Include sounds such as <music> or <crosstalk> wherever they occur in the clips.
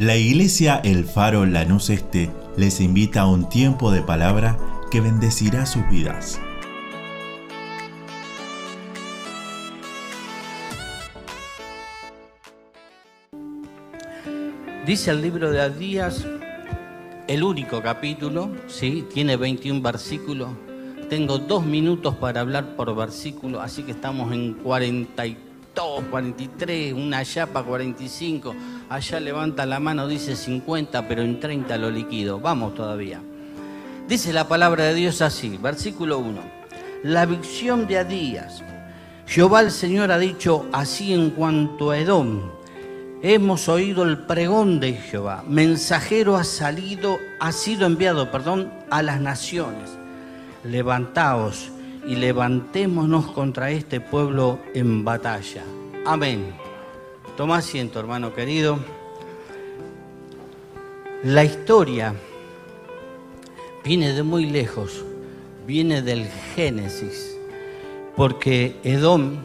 La iglesia El Faro Lanús Este les invita a un tiempo de palabra que bendecirá sus vidas. Dice el libro de Adías, el único capítulo, ¿sí? tiene 21 versículos. Tengo dos minutos para hablar por versículo, así que estamos en 42, 43, una chapa 45. Allá levanta la mano, dice 50, pero en 30 lo liquido. Vamos todavía. Dice la palabra de Dios así, versículo 1. La visión de Adías. Jehová el Señor ha dicho así en cuanto a Edom hemos oído el pregón de Jehová. Mensajero ha salido, ha sido enviado, perdón, a las naciones. Levantaos y levantémonos contra este pueblo en batalla. Amén. Toma asiento, hermano querido. La historia viene de muy lejos, viene del Génesis, porque Edom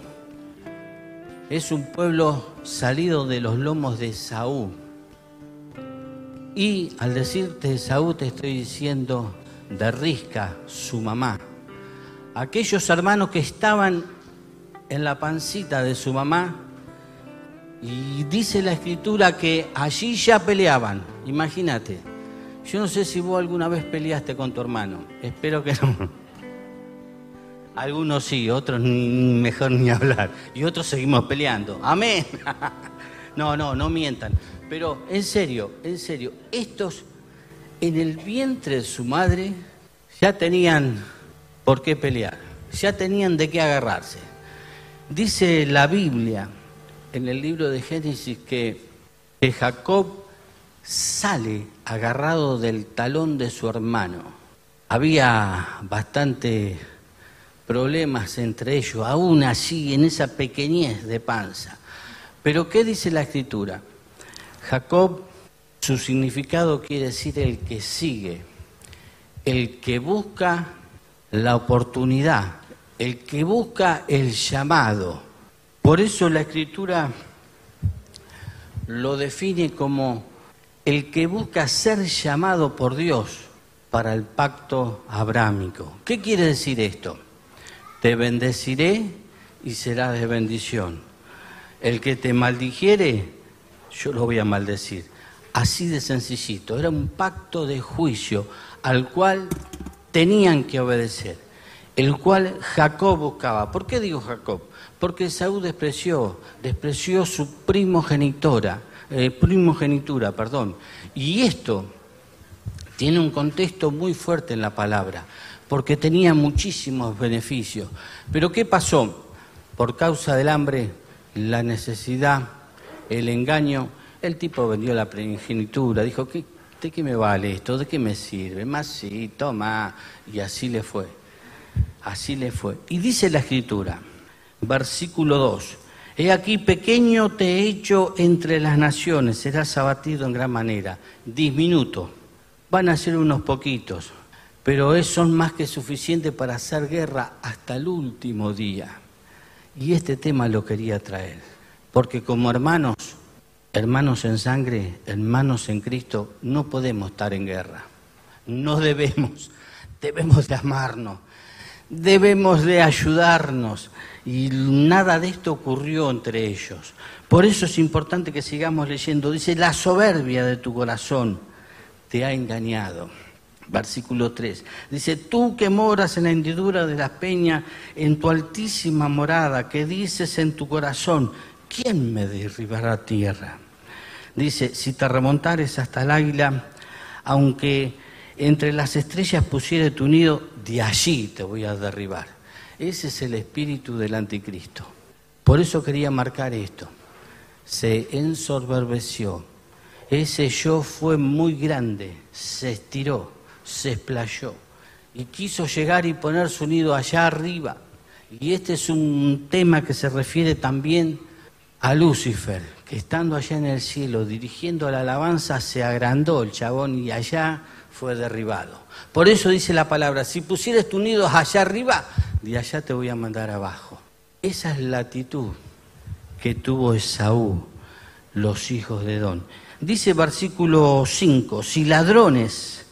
es un pueblo salido de los lomos de Saúl. Y al decirte Saúl te estoy diciendo de Risca, su mamá. Aquellos hermanos que estaban en la pancita de su mamá y dice la escritura que allí ya peleaban. Imagínate. Yo no sé si vos alguna vez peleaste con tu hermano. Espero que no. <laughs> Algunos sí, otros mejor ni hablar. Y otros seguimos peleando. Amén. <laughs> No, no, no mientan. Pero en serio, en serio, estos en el vientre de su madre ya tenían por qué pelear, ya tenían de qué agarrarse. Dice la Biblia en el libro de Génesis que, Jacob sale agarrado del talón de su hermano. Había bastante problemas entre ellos, aún así, en esa pequeñez de panza. Pero ¿qué dice la escritura? Jacob, su significado quiere decir el que sigue, el que busca la oportunidad, el que busca el llamado. Por eso la escritura lo define como el que busca ser llamado por Dios para el pacto abrámico. ¿Qué quiere decir esto? te bendeciré y serás de bendición. El que te maldijere, yo lo voy a maldecir. Así de sencillito. Era un pacto de juicio al cual tenían que obedecer, el cual Jacob buscaba. ¿Por qué digo Jacob? Porque Saúl despreció, despreció su primogenitora, eh, primogenitura, perdón. Y esto tiene un contexto muy fuerte en la palabra porque tenía muchísimos beneficios. Pero ¿qué pasó? Por causa del hambre, la necesidad, el engaño, el tipo vendió la primogenitura, dijo, ¿de qué me vale esto? ¿De qué me sirve? Más sí, toma. Y así le fue. Así le fue. Y dice la escritura, versículo 2, He aquí pequeño te he hecho entre las naciones, serás abatido en gran manera. Disminuto. Van a ser unos poquitos, pero son más que suficientes para hacer guerra hasta el último día. Y este tema lo quería traer, porque como hermanos, hermanos en sangre, hermanos en Cristo, no podemos estar en guerra. No debemos, debemos de amarnos, debemos de ayudarnos. Y nada de esto ocurrió entre ellos. Por eso es importante que sigamos leyendo. Dice, la soberbia de tu corazón te ha engañado versículo 3. Dice, tú que moras en la hendidura de la peña, en tu altísima morada, que dices en tu corazón, ¿quién me derribará tierra? Dice, si te remontares hasta el águila, aunque entre las estrellas pusiere tu nido, de allí te voy a derribar. Ese es el espíritu del anticristo. Por eso quería marcar esto. Se ensorberbeció. Ese yo fue muy grande, se estiró se explayó y quiso llegar y poner su nido allá arriba. Y este es un tema que se refiere también a Lucifer, que estando allá en el cielo dirigiendo la alabanza se agrandó el chabón y allá fue derribado. Por eso dice la palabra, si pusieres tu nido allá arriba, de allá te voy a mandar abajo. Esa es la actitud que tuvo Esaú, los hijos de Don. Dice versículo 5, si ladrones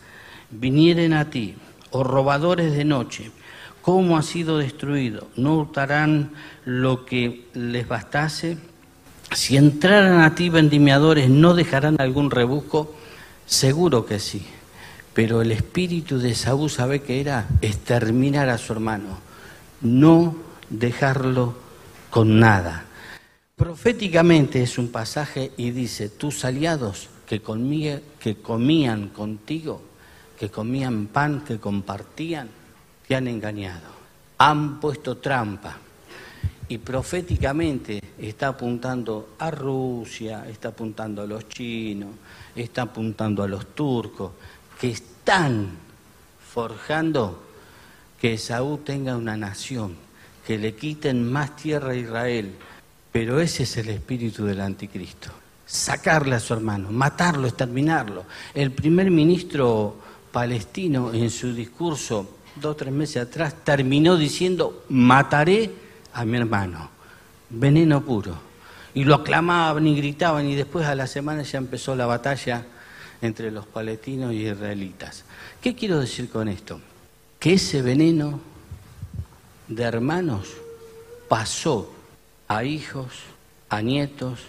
vinieren a ti, o robadores de noche, ¿cómo ha sido destruido? ¿No hurtarán lo que les bastase? Si entraran a ti vendimiadores, ¿no dejarán algún rebusco? Seguro que sí. Pero el espíritu de Saúl sabe que era exterminar a su hermano, no dejarlo con nada. Proféticamente es un pasaje y dice, tus aliados que, que comían contigo, que comían pan, que compartían, te han engañado, han puesto trampa. Y proféticamente está apuntando a Rusia, está apuntando a los chinos, está apuntando a los turcos, que están forjando que Saúl tenga una nación, que le quiten más tierra a Israel. Pero ese es el espíritu del anticristo. Sacarle a su hermano, matarlo, exterminarlo. El primer ministro palestino en su discurso dos o tres meses atrás terminó diciendo, mataré a mi hermano. Veneno puro. Y lo aclamaban y gritaban y después a la semana ya empezó la batalla entre los palestinos y israelitas. ¿Qué quiero decir con esto? Que ese veneno de hermanos pasó a hijos, a nietos,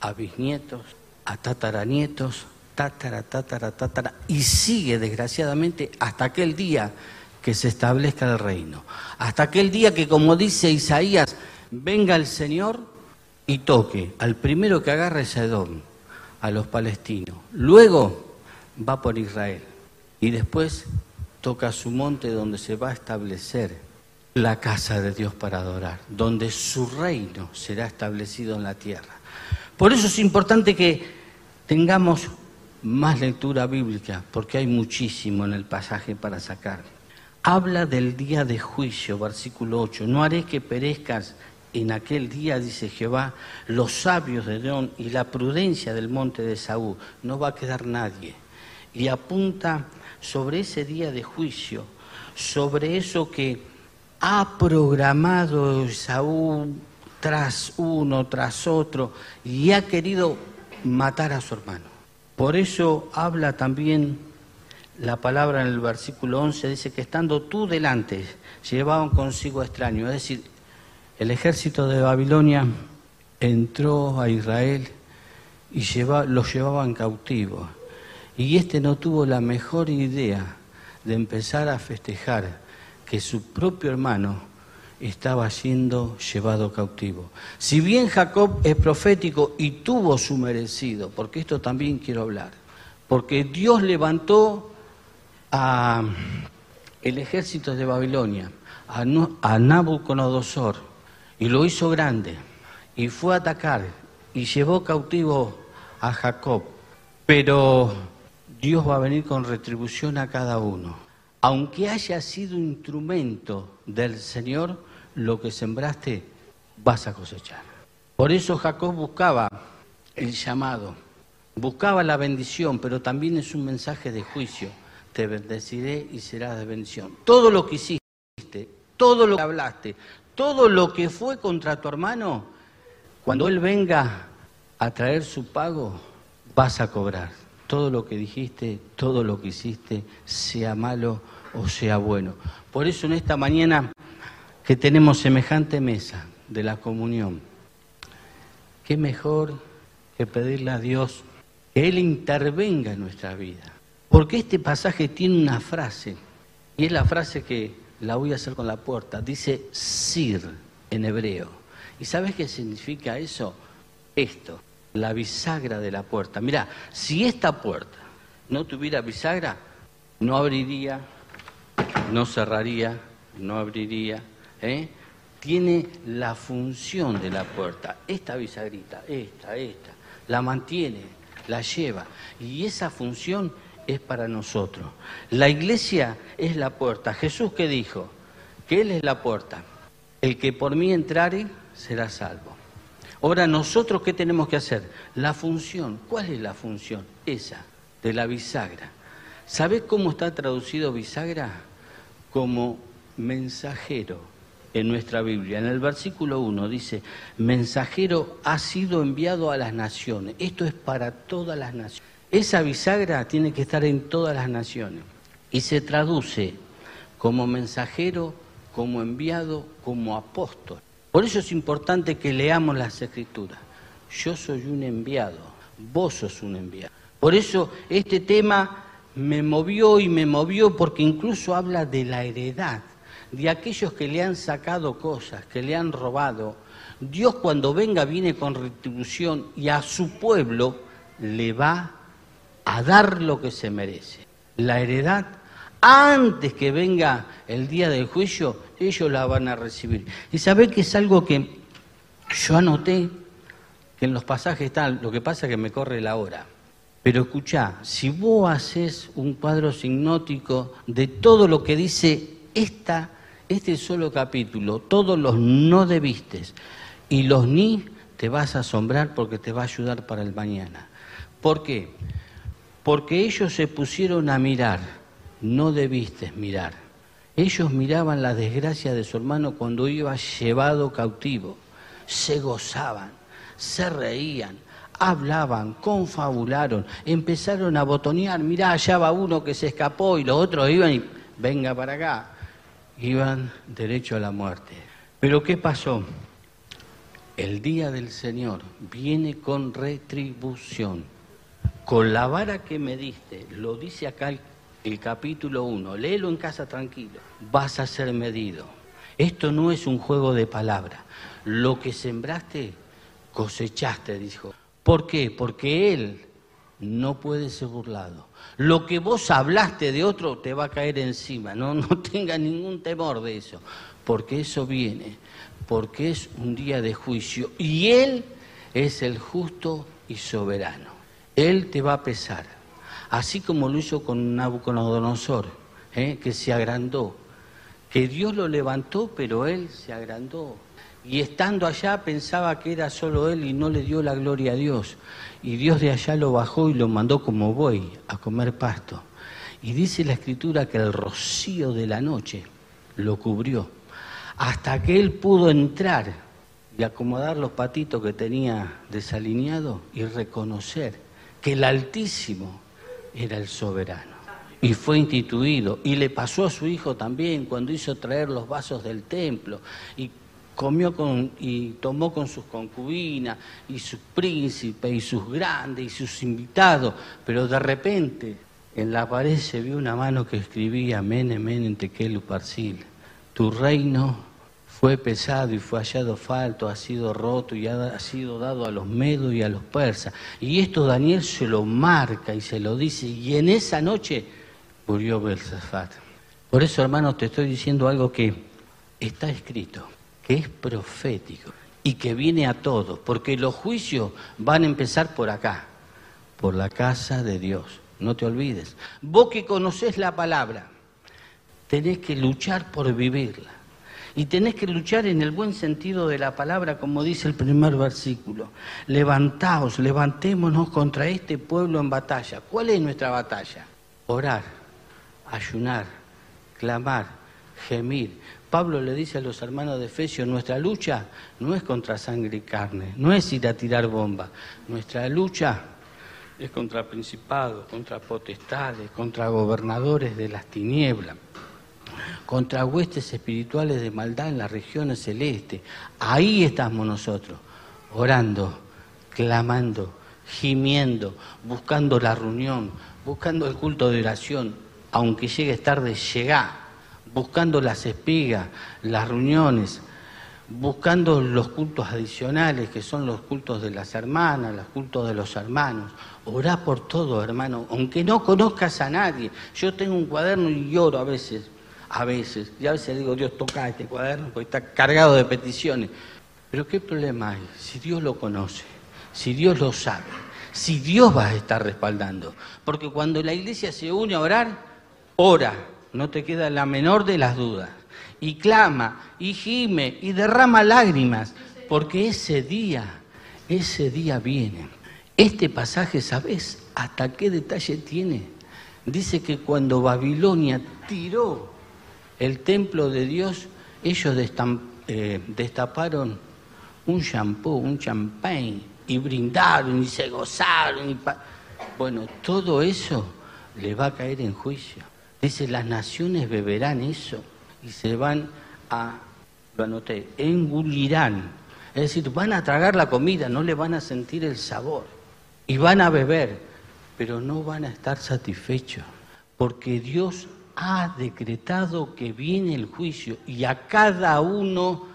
a bisnietos, a tataranietos, tatara, tatara, tatara, y sigue desgraciadamente hasta aquel día que se establezca el reino. Hasta aquel día que, como dice Isaías, venga el Señor y toque al primero que agarre ese Edom, a los palestinos. Luego va por Israel y después toca su monte donde se va a establecer la casa de Dios para adorar, donde su reino será establecido en la tierra. Por eso es importante que tengamos más lectura bíblica, porque hay muchísimo en el pasaje para sacar. Habla del día de juicio, versículo 8. No haré que perezcas en aquel día, dice Jehová, los sabios de León y la prudencia del monte de Saúl. No va a quedar nadie. Y apunta sobre ese día de juicio, sobre eso que ha programado Saúl tras uno, tras otro, y ha querido matar a su hermano. Por eso habla también la palabra en el versículo 11, dice que estando tú delante, llevaban consigo extraños. Es decir, el ejército de Babilonia entró a Israel y lleva, los llevaban cautivos. Y este no tuvo la mejor idea de empezar a festejar que su propio hermano estaba siendo llevado cautivo. Si bien Jacob es profético y tuvo su merecido, porque esto también quiero hablar, porque Dios levantó a el ejército de Babilonia, a Nabucodonosor, y lo hizo grande, y fue a atacar, y llevó cautivo a Jacob, pero Dios va a venir con retribución a cada uno aunque haya sido instrumento del Señor, lo que sembraste vas a cosechar. Por eso Jacob buscaba el llamado, buscaba la bendición, pero también es un mensaje de juicio. Te bendeciré y serás de bendición. Todo lo que hiciste, todo lo que hablaste, todo lo que fue contra tu hermano, cuando él venga a traer su pago, vas a cobrar. Todo lo que dijiste, todo lo que hiciste, sea malo o sea bueno. Por eso en esta mañana que tenemos semejante mesa de la comunión, qué mejor que pedirle a Dios que Él intervenga en nuestra vida. Porque este pasaje tiene una frase, y es la frase que la voy a hacer con la puerta, dice Sir en hebreo. ¿Y sabes qué significa eso? Esto, la bisagra de la puerta. Mira, si esta puerta no tuviera bisagra, no abriría, no cerraría, no abriría. ¿eh? Tiene la función de la puerta, esta bisagrita, esta, esta, la mantiene, la lleva. Y esa función es para nosotros. La iglesia es la puerta. Jesús que dijo que Él es la puerta. El que por mí entrare será salvo. Ahora, nosotros qué tenemos que hacer? La función. ¿Cuál es la función? Esa, de la bisagra. ¿Sabés cómo está traducido bisagra? como mensajero en nuestra Biblia. En el versículo 1 dice, mensajero ha sido enviado a las naciones. Esto es para todas las naciones. Esa bisagra tiene que estar en todas las naciones. Y se traduce como mensajero, como enviado, como apóstol. Por eso es importante que leamos las escrituras. Yo soy un enviado, vos sos un enviado. Por eso este tema me movió y me movió porque incluso habla de la heredad, de aquellos que le han sacado cosas, que le han robado. Dios cuando venga viene con retribución y a su pueblo le va a dar lo que se merece. La heredad, antes que venga el día del juicio, ellos la van a recibir. Y sabe que es algo que yo anoté, que en los pasajes tal, lo que pasa es que me corre la hora. Pero escuchá, si vos haces un cuadro signótico de todo lo que dice esta, este solo capítulo, todos los no debiste y los ni, te vas a asombrar porque te va a ayudar para el mañana. ¿Por qué? Porque ellos se pusieron a mirar, no debiste mirar. Ellos miraban la desgracia de su hermano cuando iba llevado cautivo, se gozaban, se reían, hablaban, confabularon, empezaron a botonear, mirá, allá va uno que se escapó y los otros iban y venga para acá, iban derecho a la muerte. Pero ¿qué pasó? El día del Señor viene con retribución. Con la vara que me diste, lo dice acá el, capítulo 1, léelo en casa tranquilo, vas a ser medido. Esto no es un juego de palabras. Lo que sembraste, cosechaste, dijo. ¿Por qué? Porque Él no puede ser burlado. Lo que vos hablaste de otro te va a caer encima. No, no <laughs> tenga ningún temor de eso. Porque eso viene. Porque es un día de juicio. Y Él es el justo y soberano. Él te va a pesar. Así como lo hizo con Nabucodonosor, ¿eh? que se agrandó. Que Dios lo levantó, pero Él se agrandó y estando allá pensaba que era solo él y no le dio la gloria a Dios. Y Dios de allá lo bajó y lo mandó como buey a comer pasto. Y dice la escritura que el rocío de la noche lo cubrió, hasta que él pudo entrar y acomodar los patitos que tenía desalineado y reconocer que el Altísimo era el soberano. Y fue instituido. Y le pasó a su hijo también cuando hizo traer los vasos del templo. Y comió con, y tomó con sus concubinas y sus príncipes y sus grandes y sus invitados, pero de repente en la pared se vio una mano que escribía Mene, Mene, Tekel, Parsil. Tu reino fue pesado y fue hallado falto, ha sido roto y ha, sido dado a los medos y a los persas. Y esto Daniel se lo marca y se lo dice. Y en esa noche murió Belsafat. Por eso, hermanos, te estoy diciendo algo que está escrito que es profético y que viene a todos, porque los juicios van a empezar por acá, por la casa de Dios. No te olvides. Vos que conocés la palabra, tenés que luchar por vivirla. Y tenés que luchar en el buen sentido de la palabra, como dice el primer versículo. Levantaos, levantémonos contra este pueblo en batalla. ¿Cuál es nuestra batalla? Orar, ayunar, clamar, gemir, Pablo le dice a los hermanos de Efesios, nuestra lucha no es contra sangre y carne, no es ir a tirar bomba, nuestra lucha es contra principados, contra potestades, contra gobernadores de las tinieblas, contra huestes espirituales de maldad en las regiones celestes. Ahí estamos nosotros, orando, clamando, gimiendo, buscando la reunión, buscando el culto de oración, aunque llegue tarde, llega buscando las espigas, las reuniones, buscando los cultos adicionales, que son los cultos de las hermanas, los cultos de los hermanos. Orá por todo, hermano, aunque no conozcas a nadie. Yo tengo un cuaderno y lloro a veces, a veces. Y a veces digo, Dios, toca este cuaderno porque está cargado de peticiones. Pero ¿qué problema hay? Si Dios lo conoce, si Dios lo sabe, si Dios va a estar respaldando. Porque cuando la iglesia se une a orar, ora no te queda la menor de las dudas. Y clama, y gime, y derrama lágrimas, porque ese día, ese día viene. Este pasaje, ¿sabes hasta qué detalle tiene? Dice que cuando Babilonia tiró el templo de Dios, ellos eh, destaparon un shampoo, un champagne, y brindaron y se gozaron. bueno, todo eso le va a caer en juicio. Dice, las naciones beberán eso y se van a, lo anoté, engulirán. Es decir, van a tragar la comida, no le van a sentir el sabor. Y van a beber, pero no van a estar satisfechos. Porque Dios ha decretado que viene el juicio y a cada uno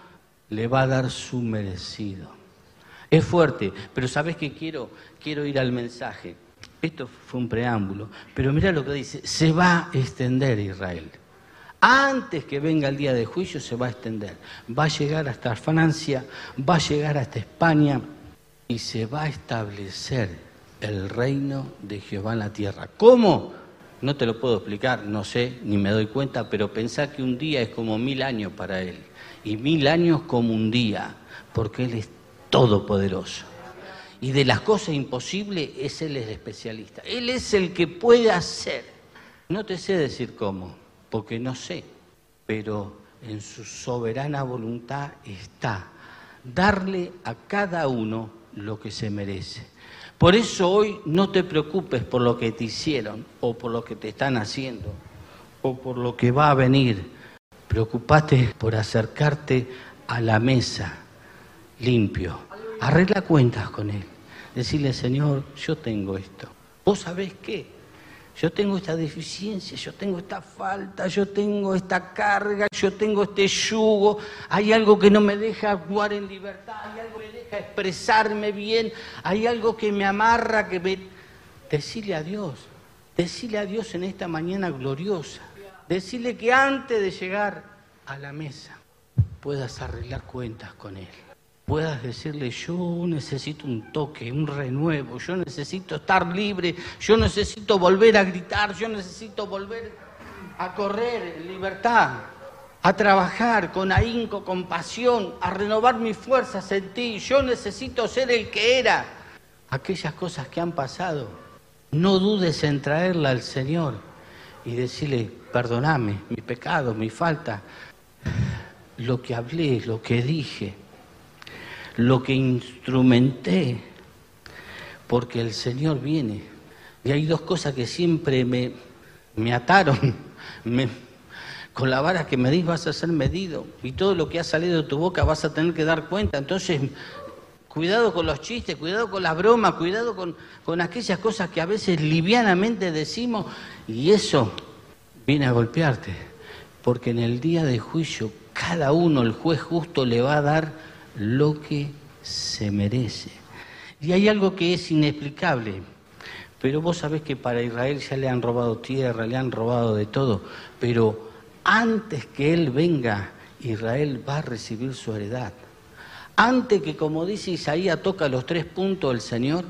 le va a dar su merecido. Es fuerte, pero ¿sabes qué quiero? Quiero ir al mensaje. Esto fue un preámbulo, pero mira lo que dice, se va a extender Israel. Antes que venga el día de juicio se va a extender. Va a llegar hasta Francia, va a llegar hasta España y se va a establecer el reino de Jehová en la tierra. ¿Cómo? No te lo puedo explicar, no sé, ni me doy cuenta, pero pensá que un día es como mil años para Él. Y mil años como un día, porque Él es todopoderoso. Y de las cosas imposibles es Él el especialista. Él es el que puede hacer. No te sé decir cómo, porque no sé, pero en su soberana voluntad está darle a cada uno lo que se merece. Por eso hoy no te preocupes por lo que te hicieron o por lo que te están haciendo o por lo que va a venir. Preocupate por acercarte a la mesa limpio. Arregla cuentas con Él. Decirle, Señor, yo tengo esto. ¿Vos sabés qué? Yo tengo esta deficiencia, yo tengo esta falta, yo tengo esta carga, yo tengo este yugo, hay algo que no me deja actuar en libertad, hay algo que expresarme bien, hay algo que me amarra, que me... Decirle a Dios, decirle a Dios en esta mañana gloriosa, decirle que antes de llegar a la mesa puedas arreglar cuentas con Él. Puedas decirle, yo necesito un toque, un renuevo, yo necesito estar libre, yo necesito volver a gritar, yo necesito volver a correr en libertad, a trabajar con ahínco, con pasión, a renovar mis fuerzas en ti, yo necesito ser el que era. Aquellas cosas que han pasado, no dudes en traerla al Señor y decirle, perdoname mi pecado, mi falta, lo que hablé, lo que dije lo que instrumenté, porque el Señor viene. Y hay dos cosas que siempre me, me ataron. <laughs> con la vara que medís vas a ser medido y todo lo que ha salido de tu boca vas a tener que dar cuenta. Entonces, cuidado con los chistes, cuidado con las bromas, cuidado con, con aquellas cosas que a veces livianamente decimos y eso viene a golpearte. Porque en el día de juicio cada uno, el juez justo, le va a dar lo que se merece. Y hay algo que es inexplicable, pero vos sabés que para Israel ya le han robado tierra, le han robado de todo, pero antes que Él venga, Israel va a recibir su heredad. Antes que, como dice Isaías, toca los tres puntos del Señor,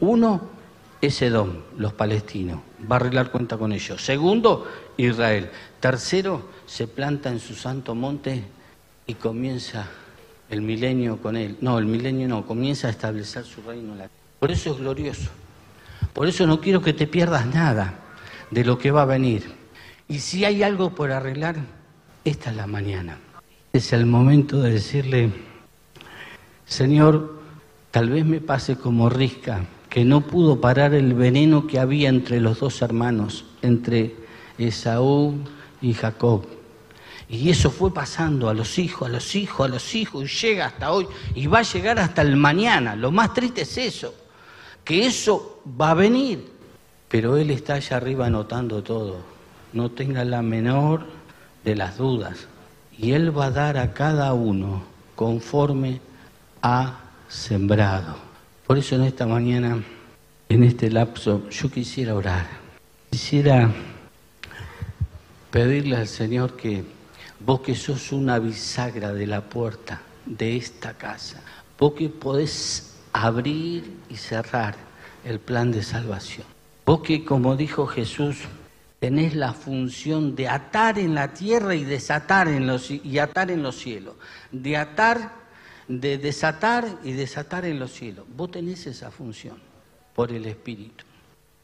uno es Edom, los palestinos, va a arreglar cuenta con ellos. Segundo, Israel. Tercero, se planta en su santo monte y comienza el milenio con él. No, el milenio no, comienza a establecer su reino. Por eso es glorioso. Por eso no quiero que te pierdas nada de lo que va a venir. Y si hay algo por arreglar, esta es la mañana. Es el momento de decirle, Señor, tal vez me pase como Risca, que no pudo parar el veneno que había entre los dos hermanos, entre Esaú y Jacob. Y eso fue pasando a los hijos, a los hijos, a los hijos, y llega hasta hoy, y va a llegar hasta el mañana. Lo más triste es eso, que eso va a venir. Pero Él está allá arriba anotando todo. No tenga la menor de las dudas. Y Él va a dar a cada uno conforme ha sembrado. Por eso en esta mañana, en este lapso, yo quisiera orar. Quisiera pedirle al Señor que Vos que sos una bisagra de la puerta de esta casa. Vos que podés abrir y cerrar el plan de salvación. Vos que, como dijo Jesús, tenés la función de atar en la tierra y desatar en los y atar en los cielos. De atar, de desatar y desatar en los cielos. Vos tenés esa función por el Espíritu.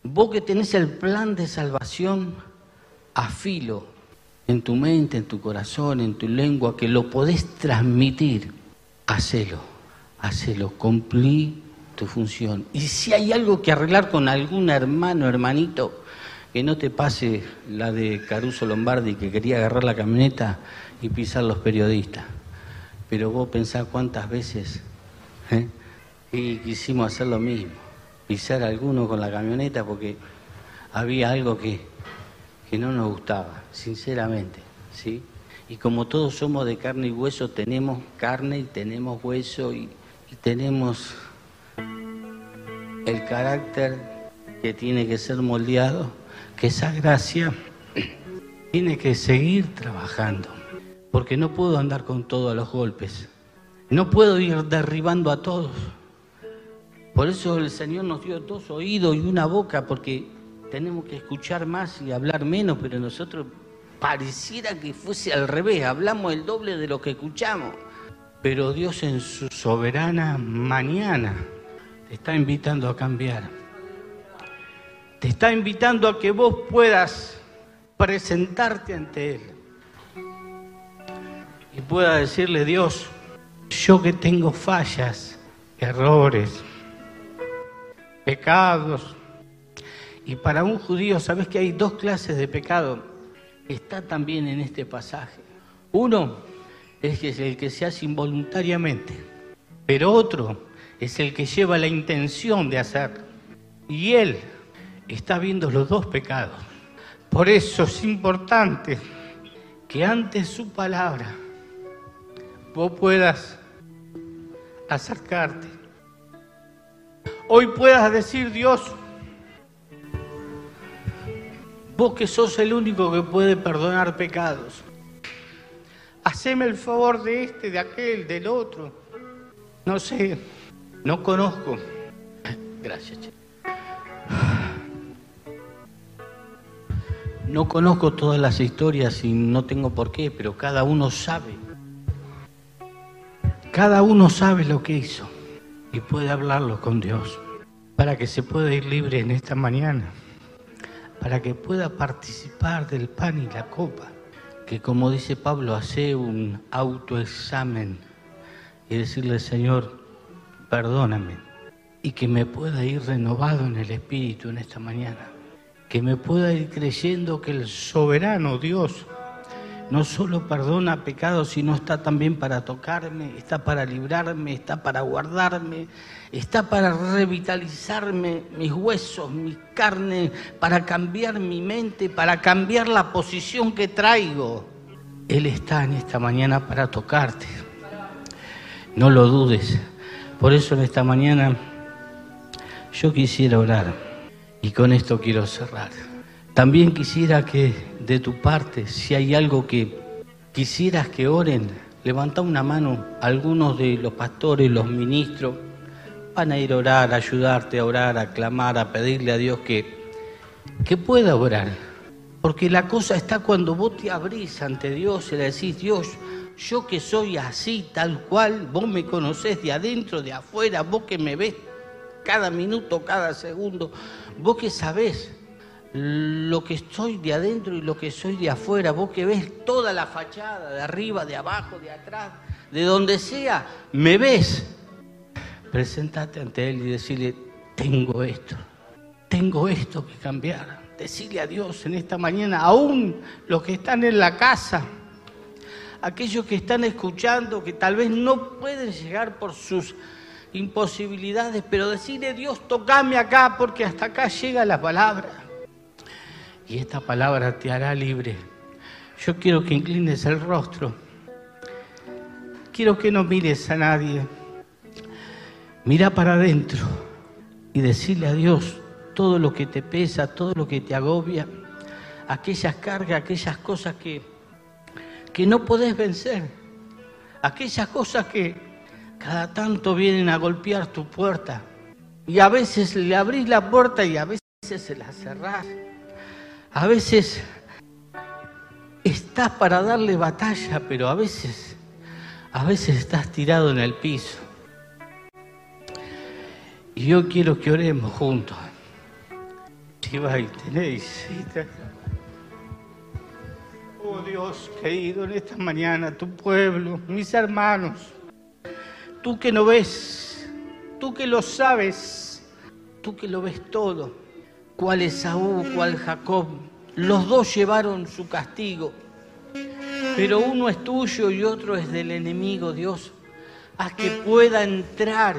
Vos que tenés el plan de salvación a filo en tu mente, en tu corazón, en tu lengua, que lo podés transmitir, hacelo, hacelo, cumplí tu función. Y si hay algo que arreglar con algún hermano, hermanito, que no te pase la de Caruso Lombardi que quería agarrar la camioneta y pisar los periodistas. Pero vos pensás cuántas veces ¿eh? y quisimos hacer lo mismo, pisar a alguno con la camioneta porque había algo que, que no nos gustaba, sinceramente, ¿sí? Y como todos somos de carne y hueso, tenemos carne y tenemos hueso y, y tenemos el carácter que tiene que ser moldeado que esa gracia tiene que seguir trabajando, porque no puedo andar con todos los golpes, no puedo ir derribando a todos. Por eso el Señor nos dio dos oídos y una boca, porque tenemos que escuchar más y hablar menos, pero nosotros pareciera que fuese al revés, hablamos el doble de lo que escuchamos. Pero Dios en su soberana mañana te está invitando a cambiar te está invitando a que vos puedas presentarte ante Él y pueda decirle, Dios, yo que tengo fallas, errores, pecados, y para un judío, ¿sabes que hay dos clases de pecado? Está también en este pasaje. Uno es el que se hace involuntariamente, pero otro es el que lleva la intención de hacer. Y él está viendo los dos pecados. Por eso es importante que ante su palabra vos puedas acercarte. Hoy puedas decir, Dios, vos que sos el único que puede perdonar pecados, haceme el favor de este, de aquel, del otro. No sé, no conozco. Gracias. No conozco todas las historias y no tengo por qué, pero cada uno sabe. Cada uno sabe lo que hizo y puede hablarlo con Dios para que se pueda ir libre en esta mañana, para que pueda participar del pan y la copa, que como dice Pablo, hace un autoexamen y decirle, Señor, perdóname, y que me pueda ir renovado en el Espíritu en esta mañana que me pueda ir creyendo que el soberano Dios no solo perdona pecados, sino está también para tocarme, está para librarme, está para guardarme, está para revitalizarme mis huesos, mi carne, para cambiar mi mente, para cambiar la posición que traigo. Él está en esta mañana para tocarte. No lo dudes. Por eso en esta mañana yo quisiera orar. Y con esto quiero cerrar. También quisiera que de tu parte, si hay algo que quisieras que oren, levanta una mano. Algunos de los pastores, los ministros, van a ir a orar, a ayudarte a orar, a clamar, a pedirle a Dios que, que pueda orar. Porque la cosa está cuando vos te abrís ante Dios y le decís, Dios, yo que soy así, tal cual, vos me conocés de adentro, de afuera, vos que me ves cada minuto, cada segundo, Vos que sabés lo que estoy de adentro y lo que soy de afuera, vos que ves toda la fachada, de arriba, de abajo, de atrás, de donde sea, me ves. Preséntate ante Él y decirle, tengo esto, tengo esto que cambiar. Decirle a Dios en esta mañana, aún los que están en la casa, aquellos que están escuchando, que tal vez no pueden llegar por sus imposibilidades, pero decirle Dios, tocame acá porque hasta acá llega la palabra. Y esta palabra te hará libre. Yo quiero que inclines el rostro. Quiero que no mires a nadie. Mira para adentro y decirle a Dios todo lo que te pesa, todo lo que te agobia, aquellas cargas, aquellas cosas que, que no podés vencer, aquellas cosas que, cada tanto vienen a golpear tu puerta. Y a veces le abrís la puerta y a veces se la cerrás. A veces estás para darle batalla, pero a veces, a veces estás tirado en el piso. Y yo quiero que oremos juntos. Si vais, tenéis. Oh Dios. Querido, en esta mañana, tu pueblo, mis hermanos, tú que no ves, tú que lo sabes, tú que lo ves todo, cuál es Saúl, cuál Jacob, los dos llevaron su castigo, pero uno es tuyo y otro es del enemigo, Dios. Haz que pueda entrar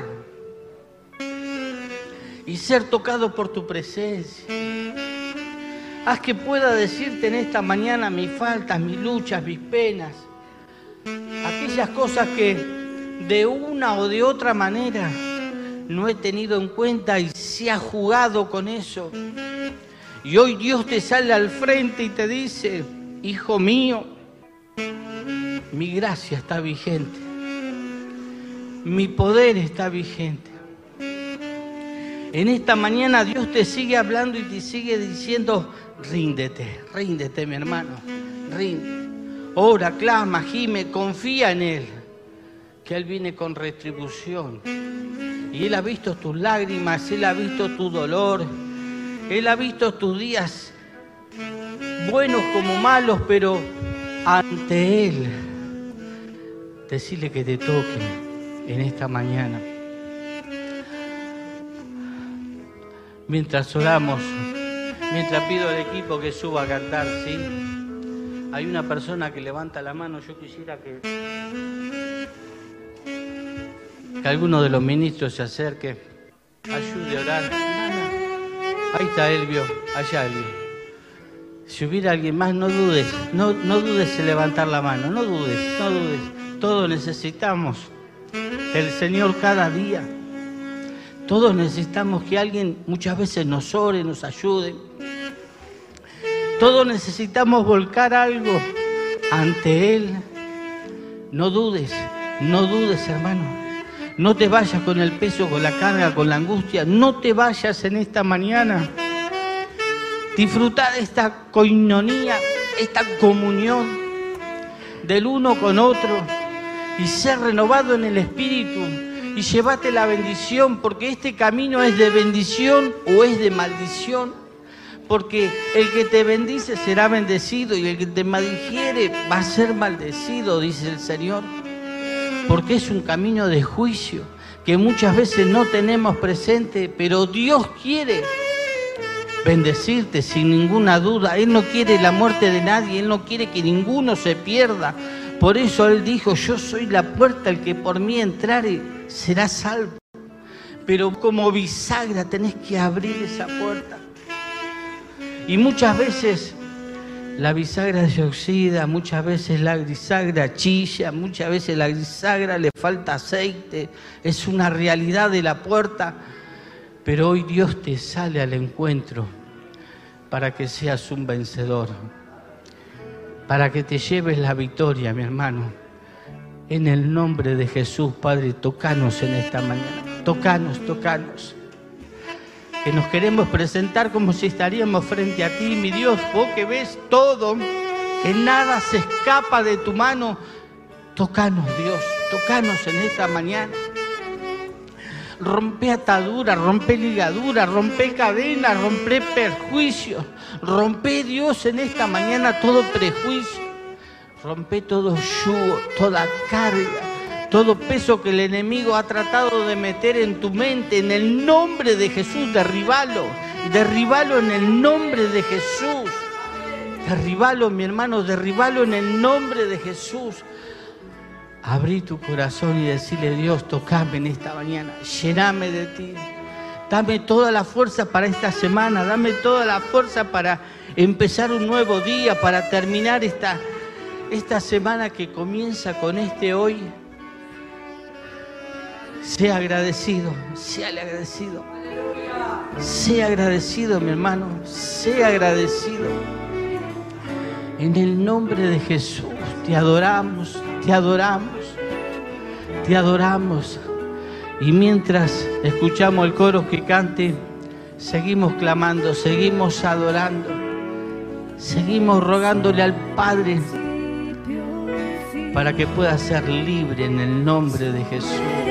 y ser tocado por tu presencia. Haz que pueda decirte en esta mañana mis faltas, mis luchas, mis penas, aquellas cosas que de una o de otra manera no he tenido en cuenta y se ha jugado con eso. Y hoy Dios te sale al frente y te dice, hijo mío, mi gracia está vigente, mi poder está vigente. En esta mañana Dios te sigue hablando y te sigue diciendo, ríndete, ríndete mi hermano, ríndete. Ora, clama, gime, confía en Él, Él viene con retribución. Y Él ha visto tus lágrimas, Él ha visto tu dolor, Él ha visto tus días buenos como malos, pero ante Él, decirle que te toque en esta mañana. Mientras oramos, mientras pido al equipo que suba a cantar, ¿sí? Hay una persona que levanta la mano, yo quisiera que, que alguno de los ministros se acerque, ayude a orar. Ahí está Elvio, allá Elvio. Si hubiera alguien más, no dudes, no, no dudes en levantar la mano, no dudes, no dudes. Todos necesitamos el Señor cada día. Todos necesitamos que alguien muchas veces nos ore, nos ayude. Todos necesitamos volcar algo ante Él. No dudes, no dudes, hermano. No te vayas con el peso, con la carga, con la angustia. No te vayas en esta mañana. Disfruta de esta coinonía, esta comunión del uno con otro y ser renovado en el espíritu y llevate la bendición, porque este camino es de bendición o es de maldición. Porque el que te bendice será bendecido y el que te maldijere va a ser maldecido, dice el Señor. Porque es un camino de juicio que muchas veces no tenemos presente, pero Dios quiere bendecirte sin ninguna duda. Él no quiere la muerte de nadie, Él no quiere que ninguno se pierda. Por eso Él dijo, yo soy la puerta, el que por mí entrare será salvo. Pero como bisagra tenés que abrir esa puerta. Y muchas veces la bisagra se oxida, muchas veces la bisagra chilla, muchas veces la bisagra le falta aceite. Es una realidad de la puerta. Pero hoy Dios te sale al encuentro para que seas un vencedor, para que te lleves la victoria, mi hermano. En el nombre de Jesús, Padre, tocanos en esta mañana. Tocanos, tocanos. Que nos queremos presentar como si estaríamos frente a ti, mi Dios, vos que ves todo, que nada se escapa de tu mano. Tocanos, Dios, tocanos en esta mañana. Rompe ataduras, rompe ligaduras, rompe cadenas, rompe perjuicios, rompe Dios en esta mañana todo prejuicio, rompe todo yugo, toda carga, todo peso que el enemigo ha tratado de meter en tu mente, en el nombre de Jesús, derribalo, derribalo en el nombre de Jesús. Derribalo, mi hermano, derribalo en el nombre de Jesús. Abrí tu corazón y decirle, Dios, tocame en esta mañana, llename de ti. Dame toda la fuerza para esta semana, dame toda la fuerza para empezar un nuevo día, para terminar esta, esta semana que comienza con este hoy. Sea agradecido, sea agradecido. Sea agradecido, mi hermano, sea agradecido. En el nombre de Jesús te adoramos, te adoramos, te adoramos. Y mientras escuchamos el coro que cante, seguimos clamando, seguimos adorando, seguimos rogándole al Padre para que pueda ser libre en el nombre de Jesús.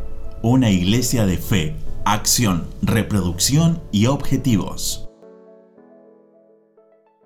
una iglesia de fe, acción, reproducción y objetivos.